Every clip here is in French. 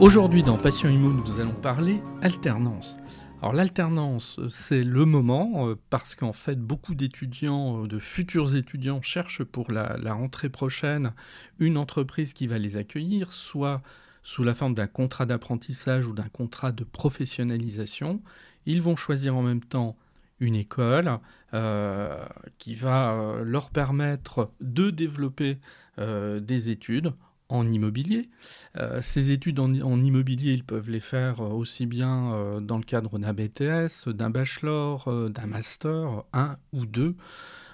Aujourd'hui dans Passion Immo, nous allons parler alternance. Alors l'alternance, c'est le moment euh, parce qu'en fait beaucoup d'étudiants, euh, de futurs étudiants cherchent pour la, rentrée prochaine une entreprise qui va les accueillir, soit sous la forme d'un contrat d'apprentissage ou d'un contrat de professionnalisation. Ils vont choisir en même temps une école euh, qui va leur permettre de développer des études en immobilier. Euh, ces études en, immobilier, ils peuvent les faire euh, aussi bien euh, dans le cadre d'un BTS, d'un bachelor, d'un master, un ou deux.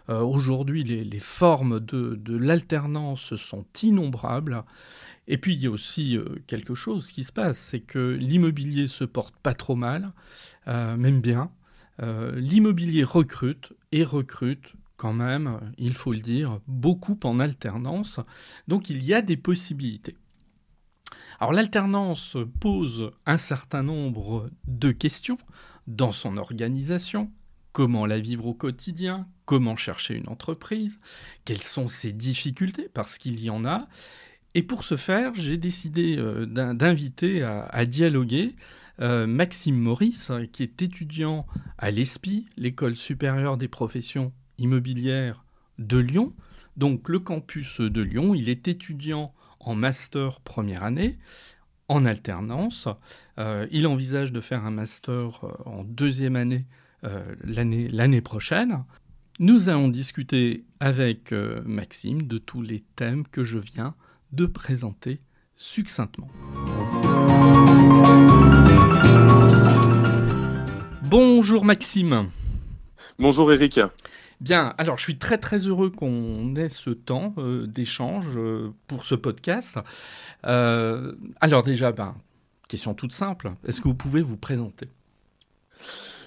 Aujourd'hui, les, formes de, de l'alternance sont innombrables. Et puis, il y a aussi quelque chose qui se passe, c'est que l'immobilier se porte pas trop mal, même bien. l'immobilier recrute et recrute quand même, il faut le dire, beaucoup en alternance. Donc il y a des possibilités. Alors l'alternance pose un certain nombre de questions dans son organisation. Comment la vivre au quotidien? Comment chercher une entreprise? Quelles sont ses difficultés? Parce qu'il y en a. Et pour ce faire, j'ai décidé euh, d'inviter à, dialoguer euh, Maxime Maurice, qui est étudiant à l'ESPI, l'École supérieure des professions immobilière de Lyon, donc le campus de Lyon. Il est étudiant en master première année, en alternance. Euh, il envisage de faire un master euh, en deuxième année euh, l'année prochaine. Nous allons discuter avec Maxime de tous les thèmes que je viens de présenter succinctement. Bonjour Maxime. Bonjour Eric. Bien, alors je suis très très heureux qu'on ait ce temps euh, d'échange euh, pour ce podcast. Euh, alors déjà, ben, question toute simple, est-ce que vous pouvez vous présenter?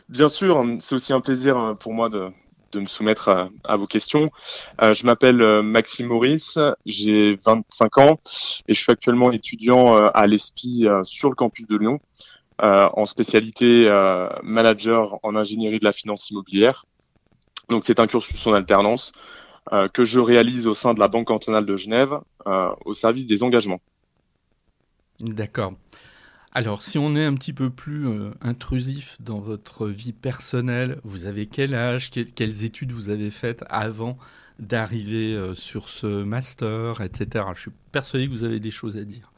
Bien sûr, c'est aussi un plaisir pour moi de, me soumettre à, vos questions. je m'appelle Maxime Maurice, j'ai 25 ans et je suis actuellement étudiant à l'ESPI sur le campus de Lyon en spécialité manager en ingénierie de la finance immobilière. Donc c'est un cursus en alternance euh, que je réalise au sein de la Banque cantonale de Genève euh, au service des engagements. D'accord. Alors, si on est un petit peu plus euh, intrusif dans votre vie personnelle, vous avez quel âge, quelles études vous avez faites avant d'arriver sur ce master, etc. Je suis persuadé que vous avez des choses à dire.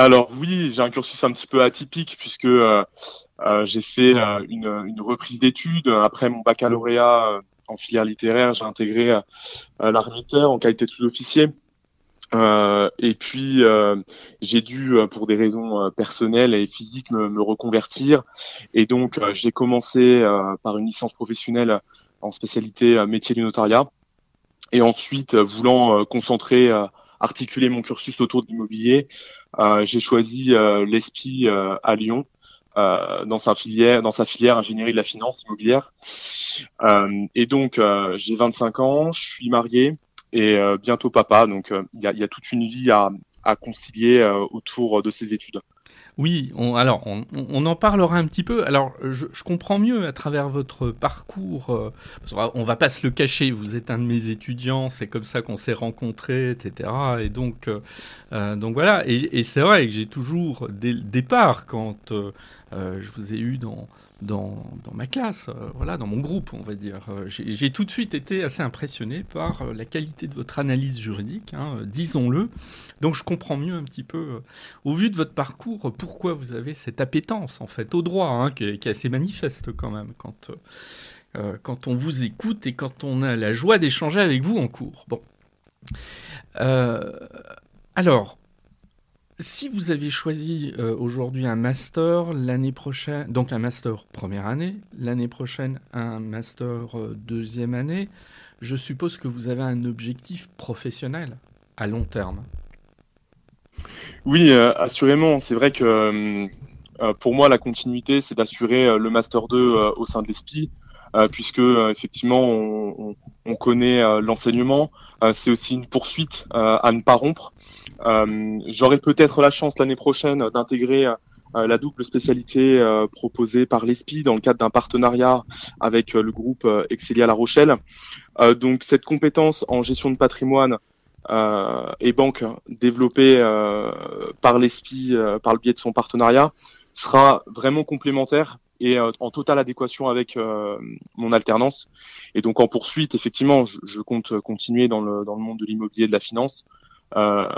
Alors oui, j'ai un cursus un petit peu atypique puisque euh, euh, j'ai fait euh, une, reprise d'études. Après mon baccalauréat en filière littéraire, j'ai intégré l'armitaire en qualité de sous-officier. et puis j'ai dû, pour des raisons personnelles et physiques, me, me reconvertir. Et donc j'ai commencé par une licence professionnelle en spécialité métier du notariat. Et ensuite, voulant concentrer articuler mon cursus autour de l'immobilier, euh, j'ai choisi euh, l'ESPI euh, à Lyon. dans sa filière, dans sa filière ingénierie de la finance immobilière. et donc, j'ai 25 ans, je suis marié et bientôt papa. Donc, il y a, y, a, toute une vie à, à concilier autour de ces études. Oui, alors on, en parlera un petit peu. Alors je, comprends mieux à travers votre parcours. Euh, on va pas se le cacher. Vous êtes un de mes étudiants. C'est comme ça qu'on s'est rencontrés, etc. Et donc, euh, euh, donc voilà. Et, c'est vrai que j'ai toujours dès le départ, quand je vous ai eu dans dans, ma classe, voilà, dans mon groupe, on va dire. J'ai tout de suite été assez impressionné par la qualité de votre analyse juridique, hein, disons-le. Donc je comprends mieux un petit peu, au vu de votre parcours, pourquoi vous avez cette appétence en fait au droit, hein, qui, est, assez manifeste quand même quand, quand on vous écoute et quand on a la joie d'échanger avec vous en cours. Bon. alors, si vous avez choisi euh, aujourd'hui un master l'année prochaine, donc un master première année, l'année prochaine un master euh, deuxième année, je suppose que vous avez un objectif professionnel à long terme. Oui, euh, assurément. C'est vrai que pour moi, la continuité, c'est d'assurer le master 2 au sein de l'ESPI. puisque effectivement on connaît l'enseignement, c'est aussi une poursuite à ne pas rompre. Euh, j'aurai peut-être la chance l'année prochaine d'intégrer euh, la double spécialité euh, proposée par l'ESPI dans le cadre d'un partenariat avec le groupe Excelia La Rochelle. donc cette compétence en gestion de patrimoine et banque développée par l'ESPI par le biais de son partenariat sera vraiment complémentaire et en totale adéquation avec mon alternance. Et donc en poursuite, effectivement, je, je compte continuer dans le, dans le monde de l'immobilier et de la finance euh,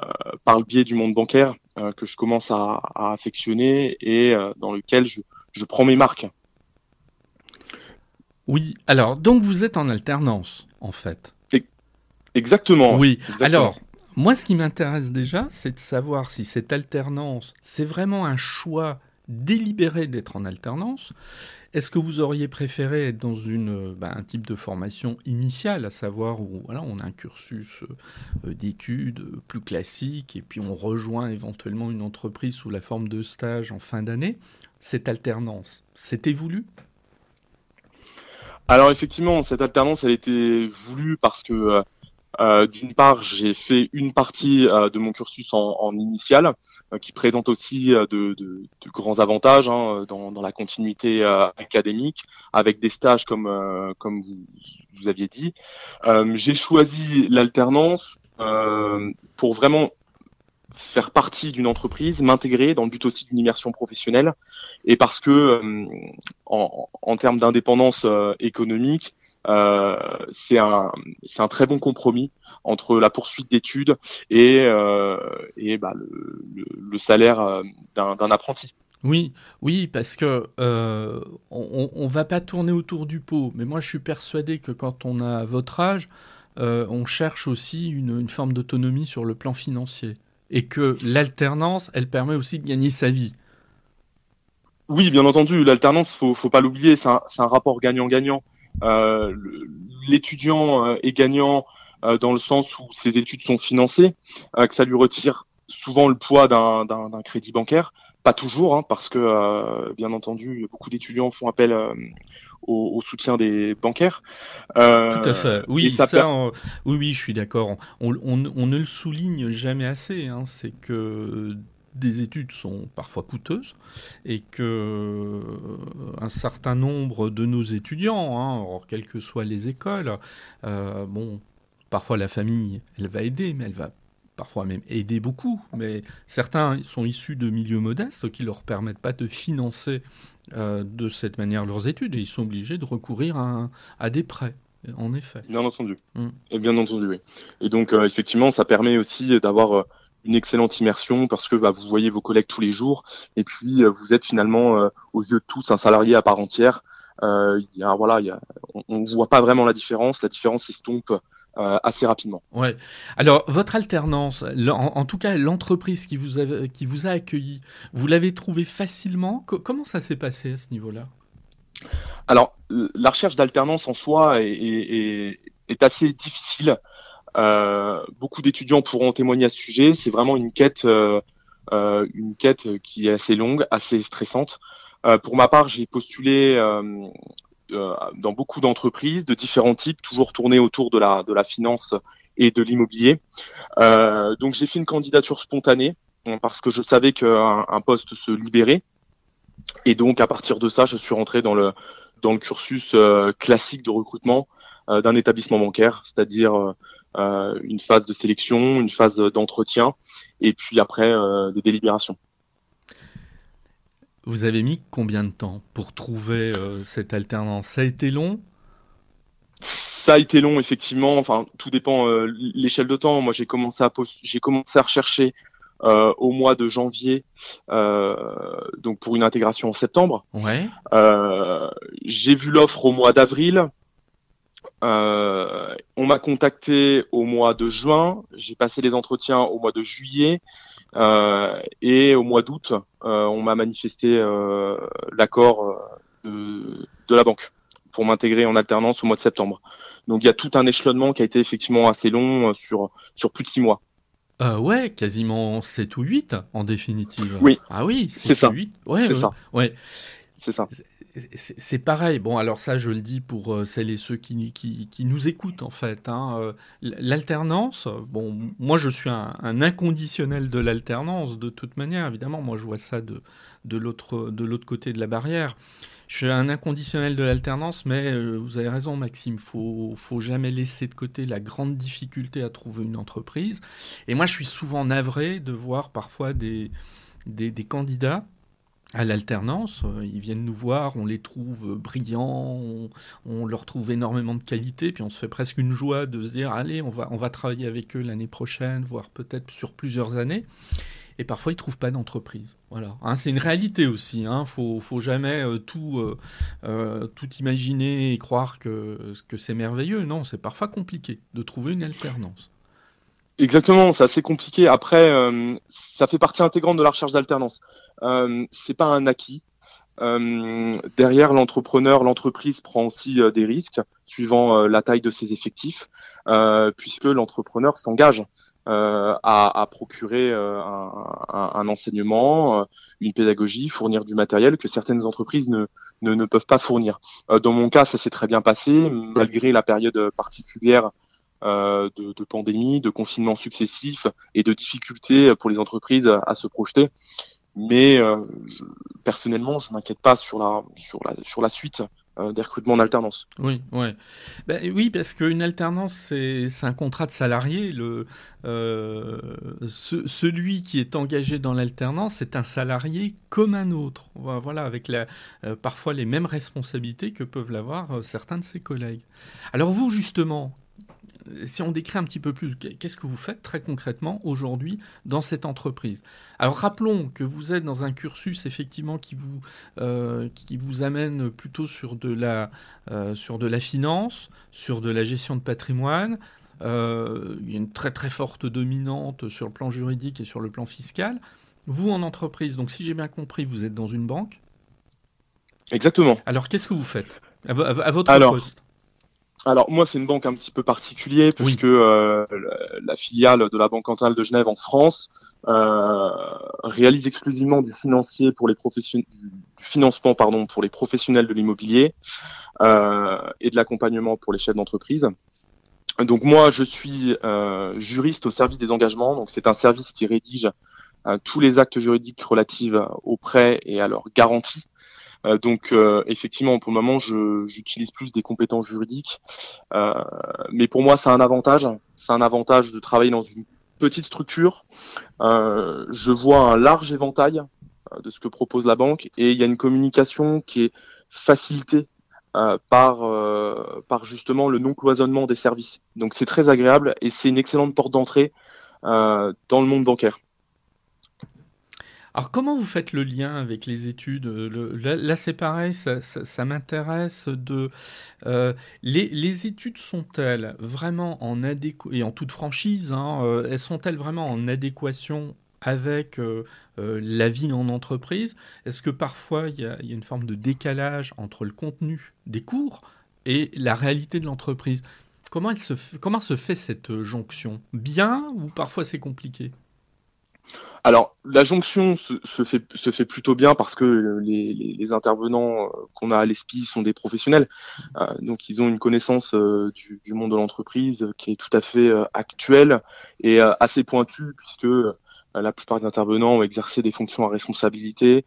par le biais du monde bancaire euh, que je commence à, affectionner et euh, dans lequel je, prends mes marques. Oui, alors donc vous êtes en alternance en fait. Exactement. Oui, alors moi ce qui m'intéresse déjà c'est de savoir si cette alternance c'est vraiment un choix délibéré d'être en alternance. Est-ce que vous auriez préféré être dans bah, un type de formation initiale, à savoir où voilà, on a un cursus euh, d'études plus classique et puis on rejoint éventuellement une entreprise sous la forme de stage en fin d'année? Cette alternance, c'était voulu alors effectivement, cette alternance, elle était voulue parce que euh, d'une part, j'ai fait une partie euh, de mon cursus en, en initial, euh, qui présente aussi de, de, de, grands avantages hein, dans, dans, la continuité académique, avec des stages comme comme vous, vous aviez dit. j'ai choisi l'alternance pour vraiment faire partie d'une entreprise, m'intégrer dans le but aussi d'une immersion professionnelle, et parce que en, en termes d'indépendance économique, euh, c'est un, un très bon compromis entre la poursuite d'études et, euh, et bah, le, le, salaire euh, d'un apprenti. Oui, oui, parce que euh, on, on va pas tourner autour du pot, mais moi je suis persuadé que quand on a votre âge, on cherche aussi une, une forme d'autonomie sur le plan financier et que l'alternance, elle permet aussi de gagner sa vie. Oui, bien entendu, l'alternance, faut, faut pas l'oublier, c'est un, un, rapport gagnant-gagnant. Euh, l'étudiant euh, est gagnant euh, dans le sens où ses études sont financées, que ça lui retire souvent le poids d'un crédit bancaire. Pas toujours, hein, parce que bien entendu, beaucoup d'étudiants font appel au, soutien des bancaires. Tout à fait. Oui, ça, oui, oui, je suis d'accord. On, on, ne le souligne jamais assez. Hein, C'est que des études sont parfois coûteuses et que euh, un certain nombre de nos étudiants, hein, quelles que soient les écoles, euh, bon, parfois la famille, elle va aider, mais elle va parfois même aider beaucoup. Mais certains sont issus de milieux modestes qui leur permettent pas de financer euh, de cette manière leurs études et ils sont obligés de recourir à, à des prêts. En effet. Bien entendu. Mm. Et bien entendu, oui. Et donc, effectivement, ça permet aussi d'avoir une excellente immersion parce que bah, vous voyez vos collègues tous les jours et puis euh, vous êtes finalement euh, aux yeux de tous un salarié à part entière. Euh, y a, voilà, y a, on ne voit pas vraiment la différence. La différence s'estompe euh, assez rapidement. Ouais. Alors votre alternance, en, tout cas l'entreprise qui vous a qui vous a accueilli, vous l'avez trouvé facilement? comment ça s'est passé à ce niveau-là? Alors la recherche d'alternance en soi est, est, est assez difficile. Euh, beaucoup d'étudiants pourront témoigner à ce sujet. C'est vraiment une quête, euh, euh, une quête qui est assez longue, assez stressante. pour ma part, j'ai postulé dans beaucoup d'entreprises de différents types, toujours tournées autour de la de la finance et de l'immobilier. donc j'ai fait une candidature spontanée hein, parce que je savais qu'un un poste se libérait. Et donc à partir de ça, je suis rentré dans le dans le cursus classique de recrutement d'un établissement bancaire, c'est-à-dire euh, une phase de sélection, une phase d'entretien, et puis après euh, des délibérations. Vous avez mis combien de temps pour trouver cette alternance? Ça a été long? Ça a été long, effectivement. Enfin, tout dépend euh, l'échelle de temps. Moi, j'ai commencé à j'ai commencé à rechercher euh, au mois de janvier, euh, donc pour une intégration en septembre. Ouais. j'ai vu l'offre au mois d'avril. on m'a contacté au mois de juin. J'ai passé les entretiens au mois de juillet. et au mois d'août, on m'a manifesté l'accord de, de la banque pour m'intégrer en alternance au mois de septembre. Donc il y a tout un échelonnement qui a été effectivement assez long euh, sur, sur plus de six mois. Euh, ouais, quasiment 7 ou 8 en définitive. Oui. Ah oui, c'est ça. 8. Ouais, c'est ça. Ouais. C'est ça. C'est pareil. Bon, alors ça, je le dis pour euh, celles et ceux qui, qui, qui nous écoutent, en fait. Hein. L'alternance, bon, moi, je suis un, un inconditionnel de l'alternance, de toute manière, évidemment. Moi, je vois ça de, de l'autre côté de la barrière. Je suis un inconditionnel de l'alternance, mais euh, vous avez raison, Maxime. Faut, faut jamais laisser de côté la grande difficulté à trouver une entreprise. Et moi, je suis souvent navré de voir parfois des, candidats à l'alternance. Euh, ils viennent nous voir, on les trouve brillants, on, on, leur trouve énormément de qualité, puis on se fait presque une joie de se dire allez, on va travailler avec eux l'année prochaine, voire peut-être sur plusieurs années et parfois ils trouvent pas d'entreprise. Voilà, hein, c'est une réalité aussi. Hein. Faut, faut jamais euh, tout, euh, euh, tout imaginer et croire que, que c'est merveilleux. Non, c'est parfois compliqué de trouver une alternance. Exactement, c'est assez compliqué. Après, ça fait partie intégrante de la recherche d'alternance. c'est pas un acquis. derrière l'entrepreneur, l'entreprise prend aussi des risques suivant la taille de ses effectifs, puisque l'entrepreneur s'engage. Euh, à, procurer euh, un, enseignement, euh, une pédagogie, fournir du matériel que certaines entreprises ne, ne, peuvent pas fournir. dans mon cas, ça s'est très bien passé, malgré la période particulière de, pandémie, de confinement successifs et de difficultés pour les entreprises à, se projeter. Mais personnellement, je m'inquiète pas sur la, sur, la, sur la suite euh, des recrutements en alternance. Oui. Ben, oui, parce qu'une alternance, c'est un contrat de salarié. Le, euh, celui qui est engagé dans l'alternance, c'est un salarié comme un autre. Voilà, avec la, euh, parfois les mêmes responsabilités que peuvent l'avoir certains de ses collègues. Alors vous, justement, si on décrit un petit peu plus, qu'est-ce que vous faites très concrètement aujourd'hui dans cette entreprise? Alors rappelons que vous êtes dans un cursus effectivement qui vous, euh, qui vous amène plutôt sur de, la, euh, sur de la finance, sur de la gestion de patrimoine. Euh, il y a une très très forte dominante sur le plan juridique et sur le plan fiscal. Vous en entreprise, donc si j'ai bien compris, vous êtes dans une banque? Exactement. Alors qu'est-ce que vous faites? À, votre poste alors moi c'est une banque un petit peu particulière puisque euh, la, filiale de la Banque centrale de Genève en France euh, réalise exclusivement du financier pour les professionnels, du financement pardon pour les professionnels de l'immobilier euh, et de l'accompagnement pour les chefs d'entreprise. Donc moi je suis juriste au service des engagements, donc c'est un service qui rédige tous les actes juridiques relatifs aux prêts et à leur garantie euh, donc euh, effectivement, pour le moment, j'utilise plus des compétences juridiques, euh, mais pour moi, c'est un avantage. C'est un avantage de travailler dans une petite structure. je vois un large éventail de ce que propose la banque et il y a une communication qui est facilitée par, par justement le non-cloisonnement des services. Donc c'est très agréable et c'est une excellente porte d'entrée dans le monde bancaire. Alors comment vous faites le lien avec les études? Là, c'est pareil, ça, m'intéresse de... Euh, les, études sont-elles vraiment en adéquation, et en toute franchise, hein, euh, elles sont-elles vraiment en adéquation avec euh, la vie en entreprise? Est-ce que parfois il y, a, une forme de décalage entre le contenu des cours et la réalité de l'entreprise? Comment, se, comment se fait cette jonction? Bien ou parfois c'est compliqué? Alors, la jonction se, fait, plutôt bien parce que les, intervenants euh, qu'on a à l'ESPI sont des professionnels. Euh, donc, ils ont une connaissance euh, du, monde de l'entreprise qui est tout à fait actuelle et assez pointue puisque la plupart des intervenants ont exercé des fonctions à responsabilité,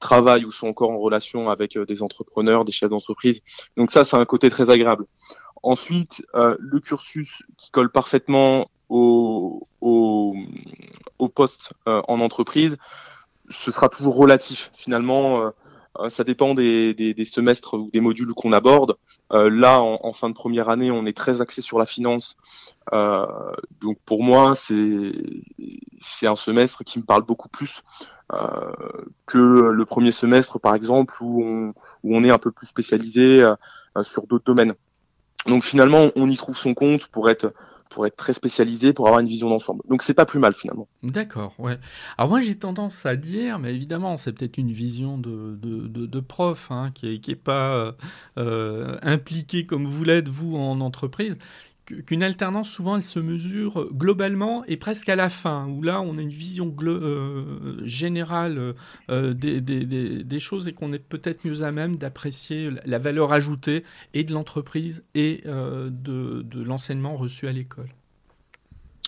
travaillent ou sont encore en relation avec des entrepreneurs, des chefs d'entreprise. Donc ça, c'est un côté très agréable. Ensuite, le cursus qui colle parfaitement au, au, poste euh, en entreprise. ce sera toujours relatif. Finalement, ça dépend des, des, semestres ou des modules qu'on aborde. là, en, fin de première année, on est très axé sur la finance. donc pour moi, c'est c'est un semestre qui me parle beaucoup plus que le premier semestre, par exemple, où on, où on est un peu plus spécialisé sur d'autres domaines. Donc finalement, on y trouve son compte pour être pour être très spécialisé, pour avoir une vision d'ensemble. Donc c'est pas plus mal finalement. D'accord, ouais. Alors moi j'ai tendance à dire, mais évidemment c'est peut-être une vision de, prof hein, qui n'est est pas euh, impliqué comme vous l'êtes vous en entreprise qu'une alternance, souvent, elle se mesure globalement et presque à la fin, où là, on a une vision euh, générale euh, des, choses et qu'on est peut-être mieux à même d'apprécier la valeur ajoutée et de l'entreprise et euh, de, l'enseignement reçu à l'école.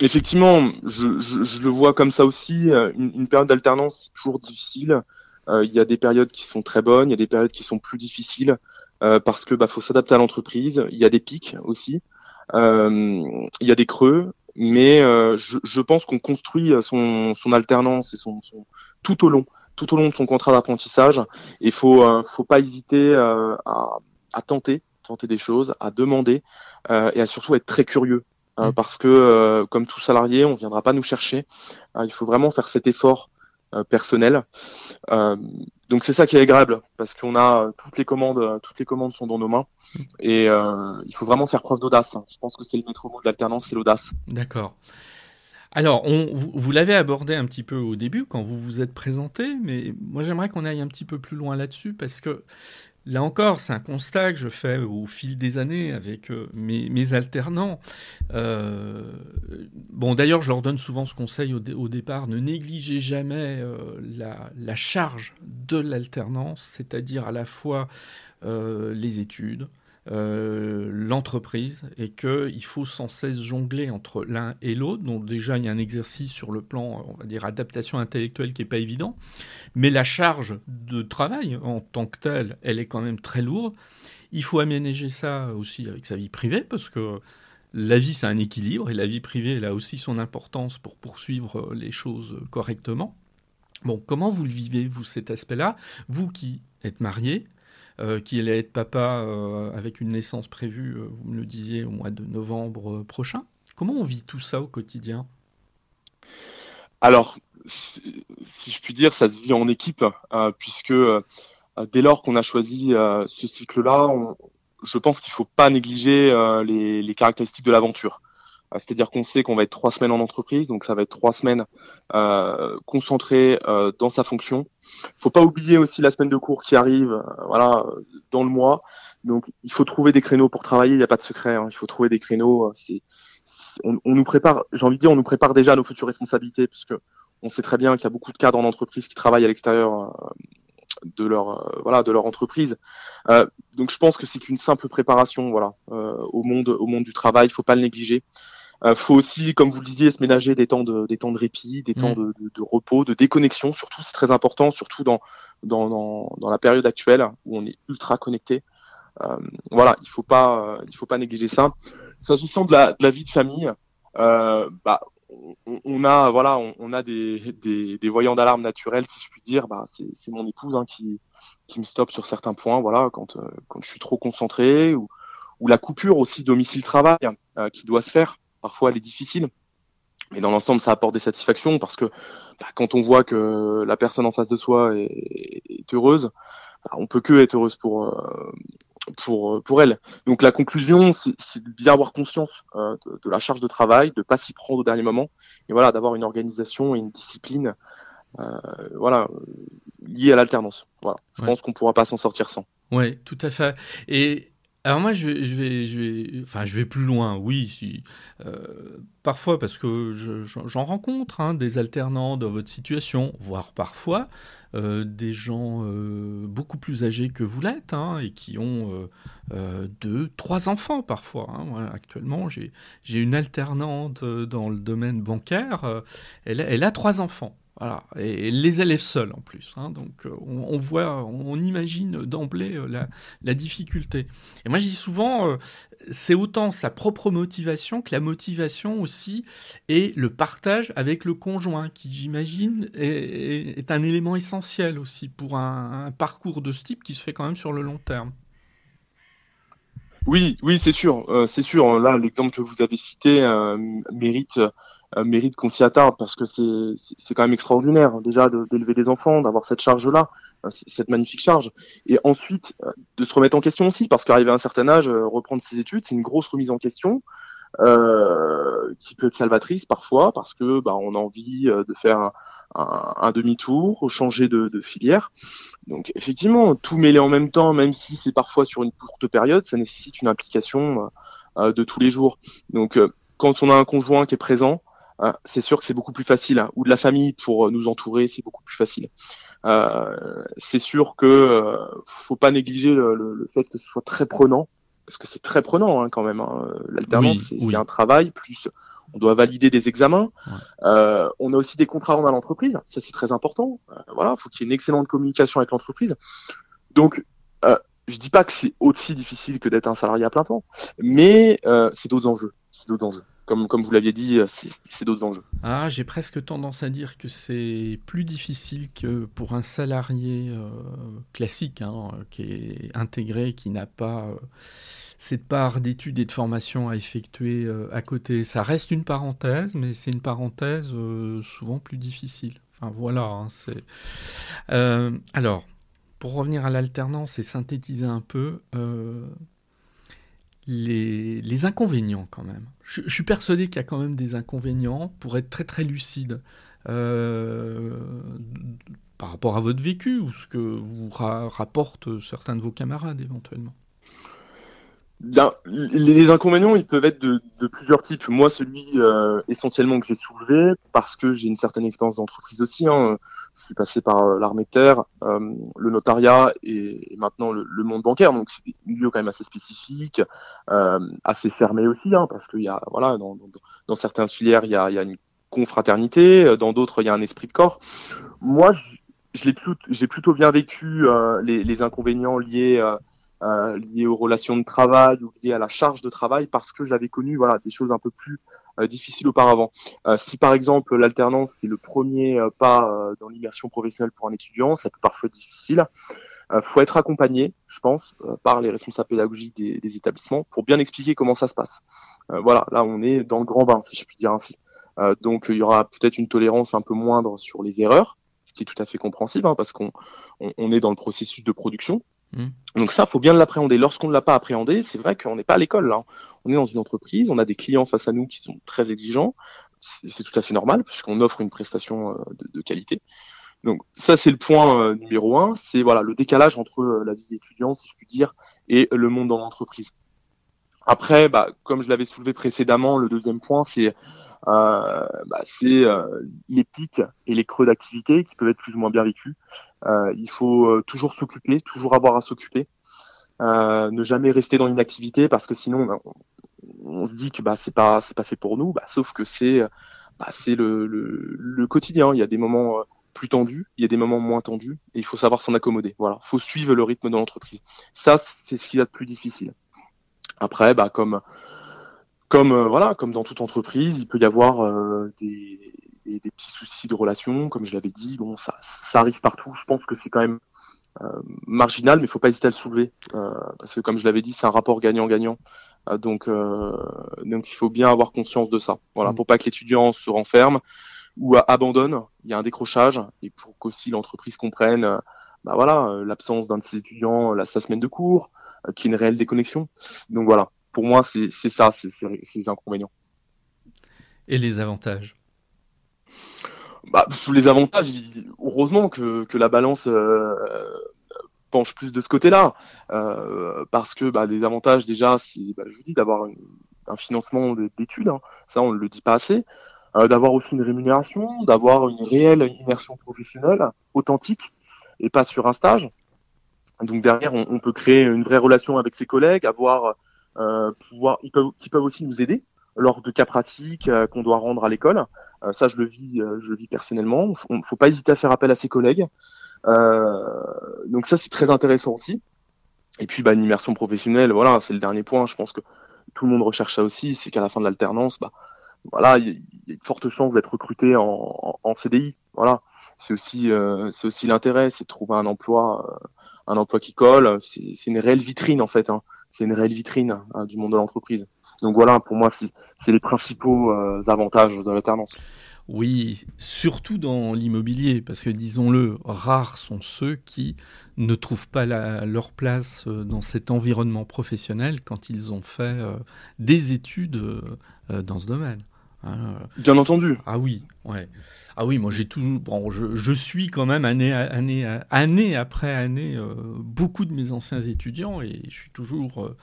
Effectivement, je, le vois comme ça aussi. Une, période d'alternance, c'est toujours difficile. Il y a des périodes qui sont très bonnes, il y a des périodes qui sont plus difficiles parce que bah, faut s'adapter à l'entreprise. Il y a des pics aussi. Euh, il y a des creux, mais euh, je, je, pense qu'on construit son, son, alternance et son, son, tout au long, tout au long de son contrat d'apprentissage. Il faut, euh, faut pas hésiter à, à, tenter, tenter des choses, à demander et à surtout être très curieux. Mmh. Parce que, comme tout salarié, on viendra pas nous chercher. il faut vraiment faire cet effort personnel. Donc c'est ça qui est agréable parce qu'on a euh, toutes les commandes, euh, toutes les commandes sont dans nos mains et euh, il faut vraiment faire preuve d'audace. Je pense que c'est le maître mot de l'alternance, c'est l'audace. D'accord. Alors, vous, l'avez abordé un petit peu au début quand vous vous êtes présenté, mais moi j'aimerais qu'on aille un petit peu plus loin là-dessus parce que Là encore, c'est un constat que je fais au fil des années avec euh, mes, alternants. Euh, bon, d'ailleurs, je leur donne souvent ce conseil au, départ ne négligez jamais euh, la, charge de l'alternance, c'est-à-dire à la fois les études, euh, l'entreprise et qu'il faut sans cesse jongler entre l'un et l'autre. Donc déjà, il y a un exercice sur le plan, on va dire, adaptation intellectuelle qui n'est pas évident. Mais la charge de travail en tant que telle, elle est quand même très lourde. Il faut aménager ça aussi avec sa vie privée parce que la vie, c'est un équilibre et la vie privée, elle a aussi son importance pour poursuivre les choses correctement. Bon, comment vous le vivez, vous, cet aspect-là? Vous qui êtes marié, euh, qui allait être papa euh, avec une naissance prévue, euh, vous me le disiez, au mois de novembre prochain. Comment on vit tout ça au quotidien? Alors, si je puis dire, ça se vit en équipe, puisque dès lors qu'on a choisi ce cycle-là, je pense qu'il ne faut pas négliger les, caractéristiques de l'aventure. Euh, c'est-à-dire qu'on sait qu'on va être trois semaines en entreprise, donc ça va être trois semaines euh, concentrées euh, dans sa fonction. Faut pas oublier aussi la semaine de cours qui arrive, euh, voilà, dans le mois. Donc il faut trouver des créneaux pour travailler. Il n'y a pas de secret. Hein. Il faut trouver des créneaux. C'est, on, on, nous prépare. J'ai envie de dire, on nous prépare déjà à nos futures responsabilités, puisque on sait très bien qu'il y a beaucoup de cadres en entreprise qui travaillent à l'extérieur de leur voilà de leur entreprise. Euh, donc je pense que c'est qu'une simple préparation voilà euh, au monde au monde du travail. Il faut pas le négliger. Euh, faut aussi, comme vous le disiez, se ménager des temps de, des temps de répit, des temps mm. de, de, repos, de déconnexion. Surtout, c'est très important, surtout dans, dans, dans, dans, la période actuelle où on est ultra connecté. Euh, voilà, il faut pas, il faut pas négliger ça. S'agissant de la, de la vie de famille, euh, bah, on, on, a, voilà, on, on a des, des, des voyants d'alarme naturels, si je puis dire. Bah, c'est mon épouse hein, qui, qui me stoppe sur certains points. Voilà, quand, euh, quand je suis trop concentré ou, ou la coupure aussi domicile-travail euh, qui doit se faire parfois elle est difficile. Mais dans l'ensemble, ça apporte des satisfactions parce que bah, quand on voit que la personne en face de soi est, heureuse, bah, on peut que être heureuse pour, euh, pour, pour elle. Donc la conclusion, c'est de bien avoir conscience euh, de, la charge de travail, de pas s'y prendre au dernier moment, et voilà, d'avoir une organisation et une discipline, euh, voilà, liée à l'alternance. Voilà, je pense qu'on pourra pas s'en sortir sans. Oui, tout à fait. Et alors moi, je vais, je vais, enfin, je vais plus loin. Oui, si, euh, parfois parce que j'en rencontre hein, des alternants dans votre situation, voire parfois euh, des gens euh, beaucoup plus âgés que vous l'êtes hein, et qui ont deux, trois enfants parfois. Hein. actuellement, j'ai une alternante dans le domaine bancaire. Elle, elle, a trois enfants. Et les élèves seuls en plus. Hein. donc euh, on, voit, on, imagine d'emblée euh, la, difficulté. Et moi je dis souvent, euh, c'est autant sa propre motivation que la motivation aussi et le partage avec le conjoint, qui j'imagine est, un élément essentiel aussi pour un, parcours de ce type qui se fait quand même sur le long terme. Oui, oui, c'est sûr, c'est sûr. Là, l'exemple que vous avez cité mérite qu'on s'y attarde parce que c'est c'est quand même extraordinaire déjà d'élever des enfants, d'avoir cette charge-là, euh, cette magnifique charge, et ensuite euh, de se remettre en question aussi parce qu'arriver à un certain âge, reprendre ses études, c'est une grosse remise en question. Euh, qui peut être salvatrice parfois parce que bah, on a envie de faire un, un, un demi-tour, changer de, de, filière. Donc effectivement, tout mêler en même temps, même si c'est parfois sur une courte période, ça nécessite une implication euh, de tous les jours. Donc quand on a un conjoint qui est présent, ah, c'est sûr que c'est beaucoup plus facile, hein. ou de la famille pour euh, nous entourer, c'est beaucoup plus facile. Euh, c'est sûr que euh, faut pas négliger le, fait que ce soit très prenant, parce que c'est très prenant hein, quand même. Hein. L'alternance, c'est un travail, plus on doit valider des examens. Euh, on a aussi des contrats à l'entreprise, ça c'est très important. voilà, faut qu'il y ait une excellente communication avec l'entreprise. Donc, je dis pas que c'est aussi difficile que d'être un salarié à plein temps, mais c'est d'autres enjeux. C'est d'autres enjeux comme, comme vous l'aviez dit, euh, c'est d'autres enjeux. Ah, j'ai presque tendance à dire que c'est plus difficile que pour un salarié euh, classique, hein, qui est intégré, qui n'a pas euh, cette part d'études et de formation à effectuer à côté. Ça reste une parenthèse, mais c'est une parenthèse souvent plus difficile. Enfin voilà, hein, c'est. alors, pour revenir à l'alternance et synthétiser un peu, les, inconvénients quand même. Je, suis persuadé qu'il y a quand même des inconvénients pour être très très lucide euh, par rapport à votre vécu ou ce que vous rapportent certains de vos camarades éventuellement. Bien, les inconvénients, ils peuvent être de, plusieurs types. Moi, celui euh, essentiellement que j'ai soulevé, parce que j'ai une certaine expérience d'entreprise aussi. Hein, je suis passé par euh, l'armée de terre, euh, le notariat et, maintenant le, monde bancaire. Donc, c'est des milieux quand même assez spécifiques, assez fermés aussi, hein, parce qu'il y a, voilà, dans, dans, certaines filières, il y a, y a une confraternité, dans d'autres, il y a un esprit de corps. Moi, j'ai plutôt bien vécu les, les, inconvénients liés euh, liées aux relations de travail ou liées à la charge de travail parce que j'avais connu voilà des choses un peu plus euh, difficiles auparavant. Euh, si par exemple l'alternance c'est le premier euh, pas dans l'immersion professionnelle pour un étudiant, ça peut parfois être difficile. faut être accompagné, je pense, par les responsables pédagogiques des, des, établissements pour bien expliquer comment ça se passe. voilà, là on est dans le grand bain si je puis dire ainsi. donc il y aura peut-être une tolérance un peu moindre sur les erreurs, ce qui est tout à fait compréhensible hein, parce qu'on on, on est dans le processus de production Mmh. Donc ça, faut bien l'appréhender. Lorsqu'on ne l'a pas appréhendé, c'est vrai qu'on n'est pas à l'école là. On est dans une entreprise, on a des clients face à nous qui sont très exigeants. C'est tout à fait normal puisqu'on offre une prestation euh, de, qualité. Donc ça, c'est le point euh, numéro un. C'est voilà le décalage entre euh, la vie étudiante, si je puis dire, et le monde dans l'entreprise. Après, bah, comme je l'avais soulevé précédemment, le deuxième point, c'est euh, bah, euh, les pics et les creux d'activité qui peuvent être plus ou moins bien vécus. Euh, il faut toujours s'occuper, toujours avoir à s'occuper, ne jamais rester dans l'inactivité parce que sinon bah, on, se dit que bah c'est pas pas fait pour nous. Bah, sauf que c'est bah, le, le, le, quotidien. Il y a des moments plus tendus, il y a des moments moins tendus, et il faut savoir s'en accommoder. Voilà, faut suivre le rythme de l'entreprise. Ça, c'est ce qui est le plus difficile. Après, bah, comme comme euh, voilà, comme dans toute entreprise, il peut y avoir euh, des, des, petits soucis de relation, comme je l'avais dit. Bon, ça, ça arrive partout. Je pense que c'est quand même euh, marginal, mais il faut pas hésiter à le soulever parce que, comme je l'avais dit, c'est un rapport gagnant-gagnant. donc, donc, il faut bien avoir conscience de ça. Voilà, mmh. pour pas que l'étudiant se renferme ou abandonne. Il y a un décrochage et pour qu'aussi l'entreprise comprenne. Bah voilà, l'absence d'un de ses étudiants la, sa semaine de cours, qui est une réelle déconnexion. Donc voilà, pour moi, c'est ça, c'est les inconvénients. Et les avantages? Bah, Les avantages, heureusement que, que la balance euh, penche plus de ce côté-là. Euh, parce que bah, des avantages, déjà, c'est, bah, je vous dis, d'avoir un financement d'études, hein. ça on ne le dit pas assez, euh, d'avoir aussi une rémunération, d'avoir une réelle immersion professionnelle, authentique, et pas sur un stage. Donc derrière, on, peut créer une vraie relation avec ses collègues, avoir euh, pouvoir, ils peuvent, qui peuvent aussi nous aider lors de cas pratiques qu'on doit rendre à l'école. ça, je le vis, je le vis personnellement. Ne faut pas hésiter à faire appel à ses collègues. donc ça, c'est très intéressant aussi. Et puis, bah, une immersion professionnelle, voilà, c'est le dernier point. Je pense que tout le monde recherche ça aussi. C'est qu'à la fin de l'alternance, bah, voilà, il y, a une forte chance d'être recruté en, en, CDI. Voilà, c'est aussi, euh, c'est aussi l'intérêt, c'est de trouver un emploi, euh, un emploi qui colle. C'est une réelle vitrine en fait. Hein. C'est une réelle vitrine hein, du monde de l'entreprise. Donc voilà, pour moi, c'est les principaux euh, avantages de l'alternance. Oui, surtout dans l'immobilier, parce que disons-le, rares sont ceux qui ne trouvent pas leur place dans cet environnement professionnel quand ils ont fait euh, des études euh, dans ce domaine. Hein. Bien entendu. Ah oui, ouais. Ah oui, moi j'ai toujours, bon, je, suis quand même année, année, année après année beaucoup de mes anciens étudiants et je suis toujours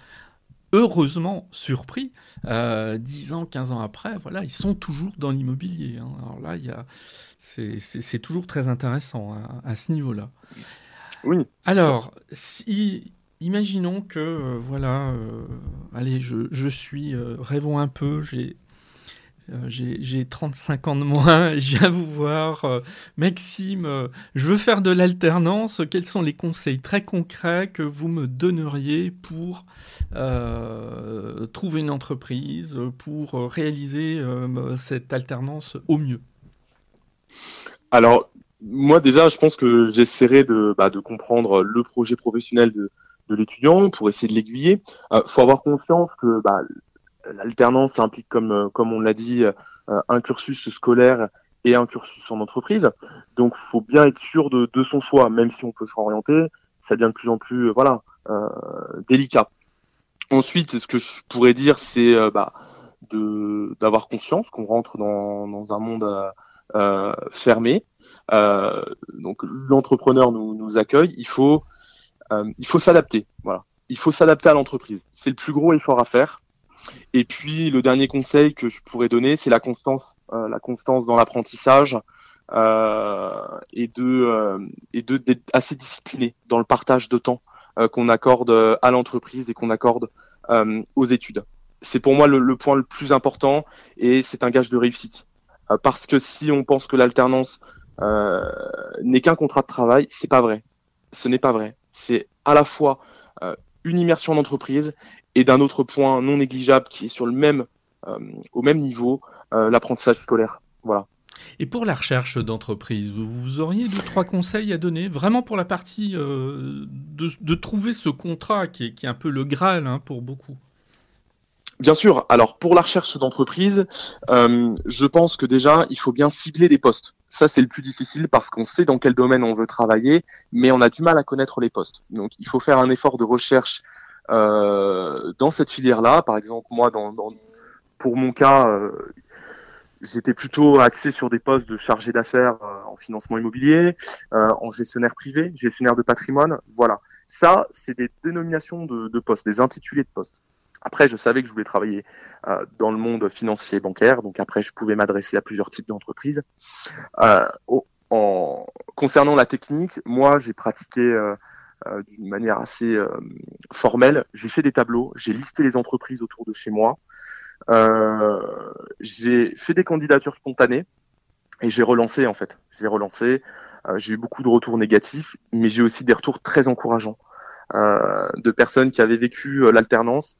heureusement surpris, euh, 10 ans, 15 ans après, voilà, ils sont toujours dans l'immobilier. Hein. Alors là, il c'est, toujours très intéressant hein, à, ce niveau-là. Oui. Alors, si, imaginons que, euh, voilà, euh, allez, je, je suis, euh, rêvons un peu, j'ai euh, j'ai 35 ans de moins, je viens vous voir. Euh, Maxime, euh, je veux faire de l'alternance. Quels sont les conseils très concrets que vous me donneriez pour trouver une entreprise, pour réaliser cette alternance au mieux? Alors, moi déjà, je pense que j'essaierai de, bah, comprendre le projet professionnel de, de l'étudiant pour essayer de l'aiguiller. Il faut avoir conscience que bah, l'alternance implique, comme, euh, comme on l'a dit, euh, un cursus scolaire et un cursus en entreprise. Donc, faut bien être sûr de, son choix, même si on peut se réorienter. Ça devient de plus en plus, euh, voilà, délicat. Ensuite, ce que je pourrais dire, c'est bah, de d'avoir conscience qu'on rentre dans, un monde fermé. Donc, l'entrepreneur nous, nous accueille. Il faut il faut s'adapter. Voilà, il faut s'adapter à l'entreprise. C'est le plus gros effort à faire. Et puis le dernier conseil que je pourrais donner, c'est la constance, euh, la constance dans l'apprentissage euh, et de euh, et de d'être assez discipliné dans le partage de temps euh, qu'on accorde à l'entreprise et qu'on accorde aux études. C'est pour moi le, point le plus important et c'est un gage de réussite. parce que si on pense que l'alternance n'est qu'un contrat de travail, c'est pas vrai. Ce n'est pas vrai. C'est à la fois une immersion d'entreprise et d'un autre point non négligeable qui est sur le même, euh, au même niveau, euh, l'apprentissage scolaire. Voilà. Et pour la recherche d'entreprise, vous auriez deux, trois conseils à donner, vraiment pour la partie euh, de, de, trouver ce contrat qui est, qui est, un peu le Graal hein, pour beaucoup? Bien sûr. Alors pour la recherche d'entreprise, euh, je pense que déjà il faut bien cibler des postes. Ça c'est le plus difficile parce qu'on sait dans quel domaine on veut travailler, mais on a du mal à connaître les postes. Donc il faut faire un effort de recherche dans cette filière-là. Par exemple, moi, dans, dans pour mon cas, euh, j'étais plutôt axé sur des postes de chargé d'affaires euh, en financement immobilier, euh, en gestionnaire privé, gestionnaire de patrimoine. Voilà. Ça, c'est des dénominations de, de, postes, des intitulés de postes. Après, je savais que je voulais travailler euh, dans le monde financier et bancaire, donc après, je pouvais m'adresser à plusieurs types d'entreprises. Euh, en concernant la technique, moi, j'ai pratiqué euh, d'une manière assez euh, formelle. J'ai fait des tableaux, j'ai listé les entreprises autour de chez moi, euh, j'ai fait des candidatures spontanées et j'ai relancé en fait. J'ai relancé. j'ai eu beaucoup de retours négatifs, mais j'ai aussi des retours très encourageants de personnes qui avaient vécu l'alternance.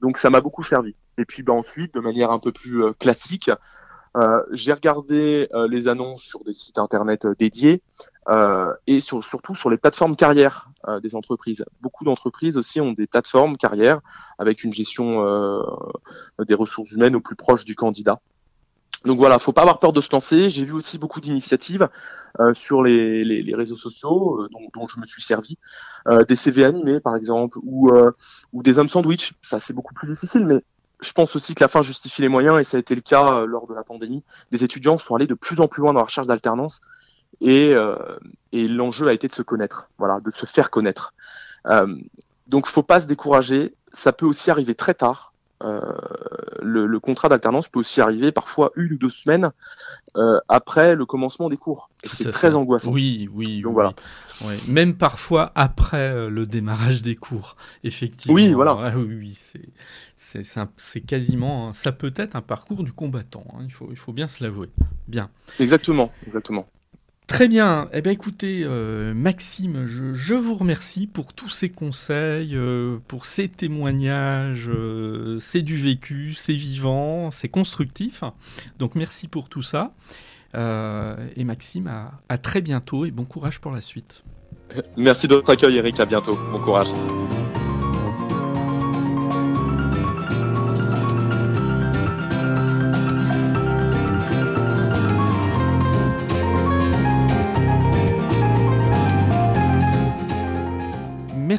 donc ça m'a beaucoup servi. Et puis bah, ensuite, de manière un peu plus classique, euh, j'ai regardé euh, les annonces sur des sites internet euh, dédiés et sur, surtout sur les plateformes carrières des entreprises. Beaucoup d'entreprises aussi ont des plateformes carrières avec une gestion des ressources humaines au plus proche du candidat. Donc voilà, faut pas avoir peur de se lancer. J'ai vu aussi beaucoup d'initiatives euh, sur les, les, les, réseaux sociaux euh, dont, dont, je me suis servi, euh, des CV animés par exemple, ou, ou des hommes sandwich. Ça c'est beaucoup plus difficile, mais je pense aussi que la fin justifie les moyens et ça a été le cas euh, lors de la pandémie. Des étudiants sont allés de plus en plus loin dans la recherche d'alternance et, euh, l'enjeu a été de se connaître, voilà, de se faire connaître. Euh, donc, faut pas se décourager. Ça peut aussi arriver très tard. Le, contrat d'alternance peut aussi arriver parfois une ou deux semaines après le commencement des cours. Et c'est très angoissant. Oui, oui. Donc voilà. Même parfois après le démarrage des cours, effectivement. Oui, voilà. oui, oui c'est c'est quasiment, ça peut être un parcours du combattant. Hein, il, faut, il faut bien se l'avouer. Bien. Exactement, exactement. Très bien. Eh bien, écoutez, euh, Maxime, je, vous remercie pour tous ces conseils, euh, pour ces témoignages. Euh, c'est du vécu, c'est vivant, c'est constructif. Donc, merci pour tout ça. et Maxime, à, à très bientôt et bon courage pour la suite. Merci de votre accueil, Eric. À bientôt. Bon courage.